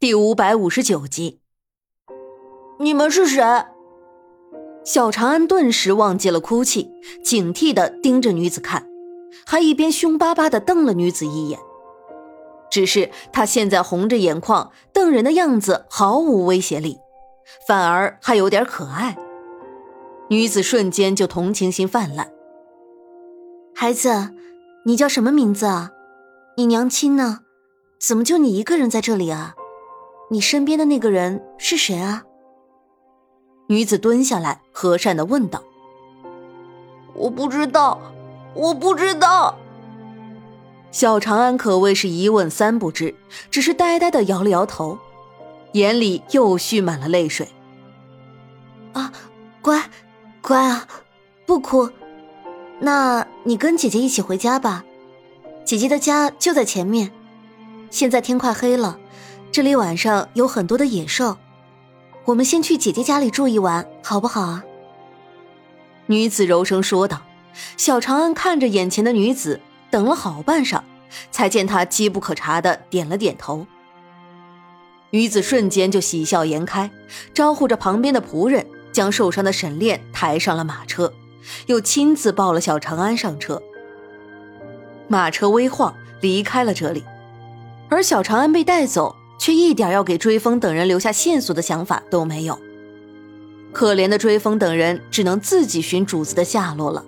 第五百五十九集，你们是谁？小长安顿时忘记了哭泣，警惕的盯着女子看，还一边凶巴巴的瞪了女子一眼。只是他现在红着眼眶瞪人的样子毫无威胁力，反而还有点可爱。女子瞬间就同情心泛滥。孩子，你叫什么名字啊？你娘亲呢？怎么就你一个人在这里啊？你身边的那个人是谁啊？女子蹲下来，和善的问道：“我不知道，我不知道。”小长安可谓是一问三不知，只是呆呆的摇了摇头，眼里又蓄满了泪水。啊，乖，乖啊，不哭。那你跟姐姐一起回家吧，姐姐的家就在前面。现在天快黑了。这里晚上有很多的野兽，我们先去姐姐家里住一晚，好不好啊？女子柔声说道。小长安看着眼前的女子，等了好半晌，才见她机不可察的点了点头。女子瞬间就喜笑颜开，招呼着旁边的仆人，将受伤的沈炼抬上了马车，又亲自抱了小长安上车。马车微晃，离开了这里，而小长安被带走。却一点要给追风等人留下线索的想法都没有。可怜的追风等人只能自己寻主子的下落了。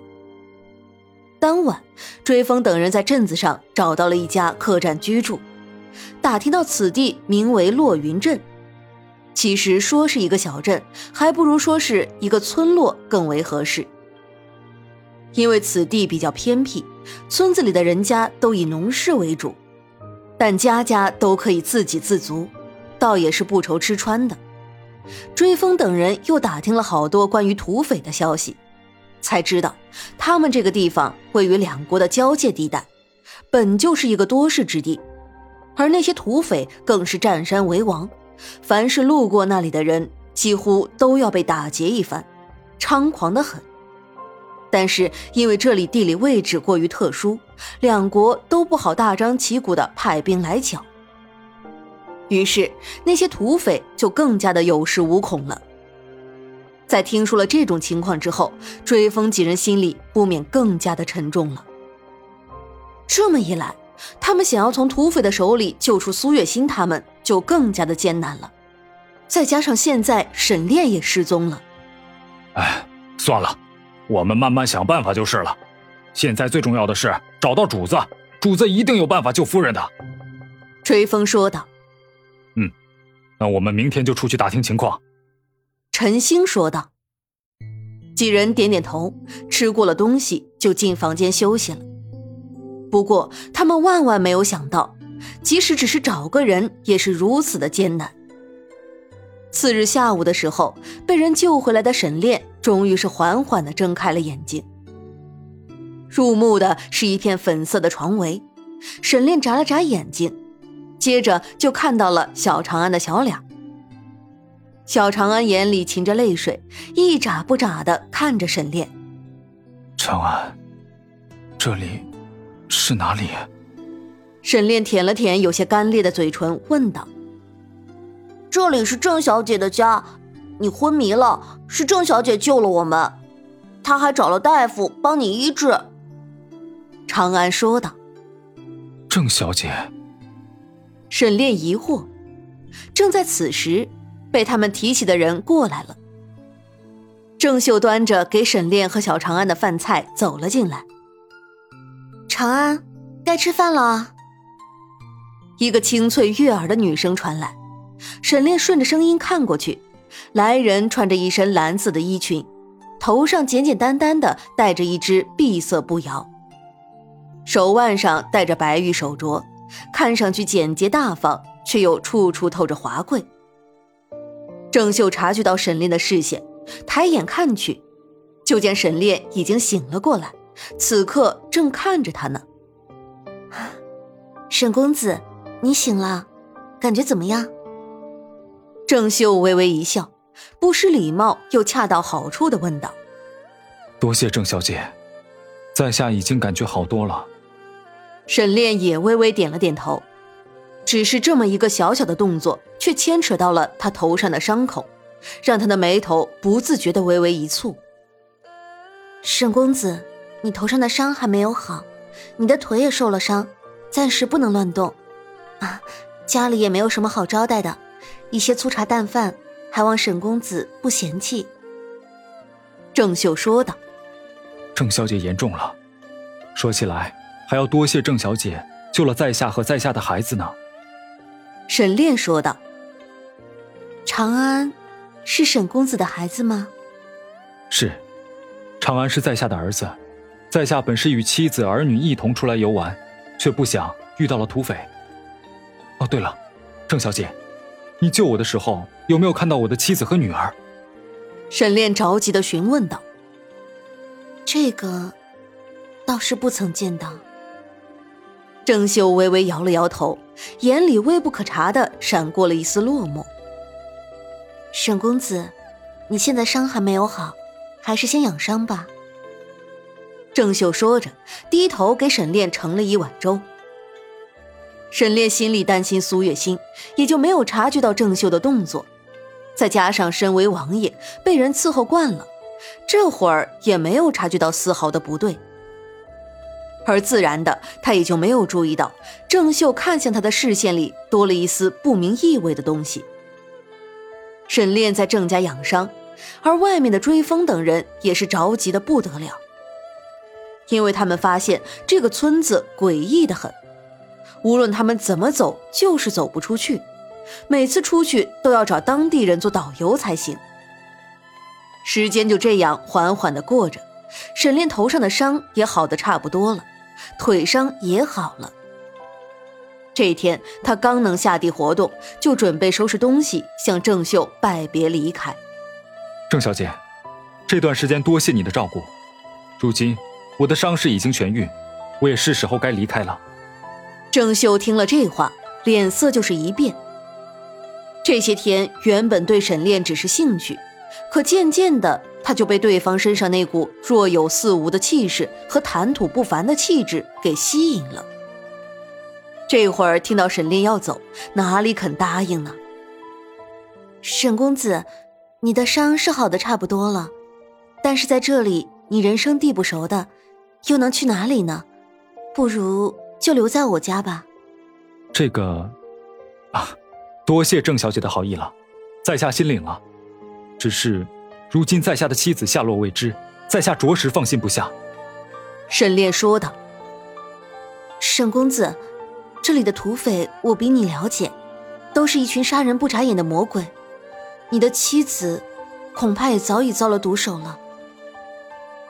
当晚，追风等人在镇子上找到了一家客栈居住，打听到此地名为落云镇。其实说是一个小镇，还不如说是一个村落更为合适。因为此地比较偏僻，村子里的人家都以农事为主。但家家都可以自给自足，倒也是不愁吃穿的。追风等人又打听了好多关于土匪的消息，才知道他们这个地方位于两国的交界地带，本就是一个多事之地，而那些土匪更是占山为王，凡是路过那里的人，几乎都要被打劫一番，猖狂的很。但是因为这里地理位置过于特殊，两国都不好大张旗鼓的派兵来剿，于是那些土匪就更加的有恃无恐了。在听说了这种情况之后，追风几人心里不免更加的沉重了。这么一来，他们想要从土匪的手里救出苏月心，他们就更加的艰难了。再加上现在沈炼也失踪了，哎，算了。我们慢慢想办法就是了。现在最重要的是找到主子，主子一定有办法救夫人的。”追风说道。“嗯，那我们明天就出去打听情况。”陈星说道。几人点点头，吃过了东西就进房间休息了。不过他们万万没有想到，即使只是找个人，也是如此的艰难。次日下午的时候，被人救回来的沈炼终于是缓缓的睁开了眼睛。入目的是一片粉色的床围，沈炼眨了眨眼睛，接着就看到了小长安的小脸。小长安眼里噙着泪水，一眨不眨的看着沈炼。长安，这里是哪里？沈炼舔了舔有些干裂的嘴唇，问道。这里是郑小姐的家，你昏迷了，是郑小姐救了我们，她还找了大夫帮你医治。”长安说道。“郑小姐。”沈炼疑惑。正在此时，被他们提起的人过来了。郑秀端着给沈炼和小长安的饭菜走了进来。“长安，该吃饭了。”一个清脆悦耳的女声传来。沈炼顺着声音看过去，来人穿着一身蓝色的衣裙，头上简简单单的戴着一只碧色步摇，手腕上戴着白玉手镯，看上去简洁大方，却又处处透着华贵。郑秀察觉到沈炼的视线，抬眼看去，就见沈炼已经醒了过来，此刻正看着他呢。沈公子，你醒了，感觉怎么样？郑秀微微一笑，不失礼貌又恰到好处的问道：“多谢郑小姐，在下已经感觉好多了。”沈炼也微微点了点头。只是这么一个小小的动作，却牵扯到了他头上的伤口，让他的眉头不自觉的微微一蹙。沈公子，你头上的伤还没有好，你的腿也受了伤，暂时不能乱动。啊，家里也没有什么好招待的，一些粗茶淡饭，还望沈公子不嫌弃。郑秀说道：“郑小姐言重了，说起来还要多谢郑小姐救了在下和在下的孩子呢。”沈炼说道：“长安，是沈公子的孩子吗？”“是，长安是在下的儿子，在下本是与妻子儿女一同出来游玩，却不想遇到了土匪。哦，对了，郑小姐，你救我的时候有没有看到我的妻子和女儿？”沈炼着急的询问道：“这个，倒是不曾见到。”郑秀微微摇了摇头，眼里微不可察的闪过了一丝落寞。沈公子，你现在伤还没有好，还是先养伤吧。郑秀说着，低头给沈炼盛了一碗粥。沈炼心里担心苏月心，也就没有察觉到郑秀的动作。再加上身为王爷，被人伺候惯了，这会儿也没有察觉到丝毫的不对。而自然的，他也就没有注意到郑秀看向他的视线里多了一丝不明意味的东西。沈炼在郑家养伤，而外面的追风等人也是着急的不得了，因为他们发现这个村子诡异的很，无论他们怎么走，就是走不出去。每次出去都要找当地人做导游才行。时间就这样缓缓的过着，沈炼头上的伤也好的差不多了，腿伤也好了。这一天他刚能下地活动，就准备收拾东西向郑秀拜别离开。郑小姐，这段时间多谢你的照顾，如今我的伤势已经痊愈，我也是时候该离开了。郑秀听了这话，脸色就是一变。这些天原本对沈炼只是兴趣，可渐渐的他就被对方身上那股若有似无的气势和谈吐不凡的气质给吸引了。这会儿听到沈炼要走，哪里肯答应呢？沈公子，你的伤是好的差不多了，但是在这里你人生地不熟的，又能去哪里呢？不如就留在我家吧。这个，啊。多谢郑小姐的好意了，在下心领了。只是，如今在下的妻子下落未知，在下着实放心不下。沈烈说道：“沈公子，这里的土匪我比你了解，都是一群杀人不眨眼的魔鬼。你的妻子，恐怕也早已遭了毒手了。”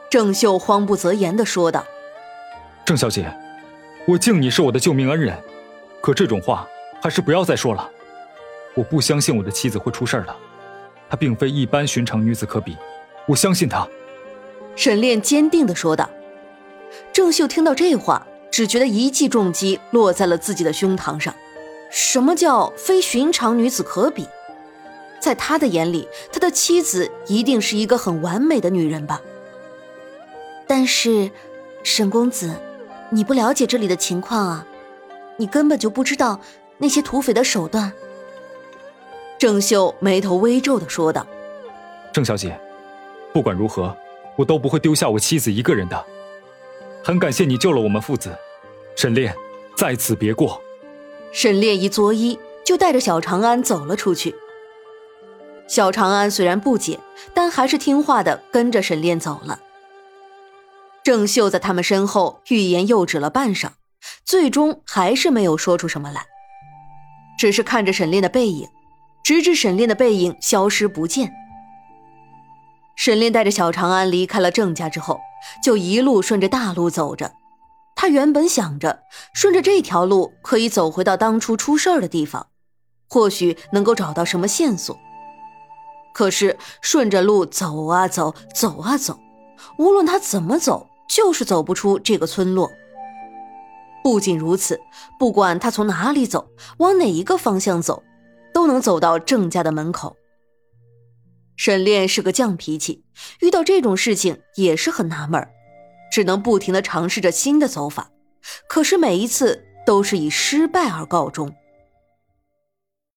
郑秀慌不择言的说道：“郑小姐，我敬你是我的救命恩人，可这种话还是不要再说了。”我不相信我的妻子会出事的，她并非一般寻常女子可比，我相信她。沈炼坚定的说道。郑秀听到这话，只觉得一记重击落在了自己的胸膛上。什么叫非寻常女子可比？在他的眼里，他的妻子一定是一个很完美的女人吧？但是，沈公子，你不了解这里的情况啊，你根本就不知道那些土匪的手段。郑秀眉头微皱的说道：“郑小姐，不管如何，我都不会丢下我妻子一个人的。很感谢你救了我们父子，沈炼，在此别过。”沈炼一作揖，就带着小长安走了出去。小长安虽然不解，但还是听话的跟着沈炼走了。郑秀在他们身后欲言又止了半晌，最终还是没有说出什么来，只是看着沈炼的背影。直至沈炼的背影消失不见，沈炼带着小长安离开了郑家之后，就一路顺着大路走着。他原本想着顺着这条路可以走回到当初出事儿的地方，或许能够找到什么线索。可是顺着路走啊走，走啊走，无论他怎么走，就是走不出这个村落。不仅如此，不管他从哪里走，往哪一个方向走。都能走到郑家的门口。沈炼是个犟脾气，遇到这种事情也是很纳闷只能不停的尝试着新的走法，可是每一次都是以失败而告终。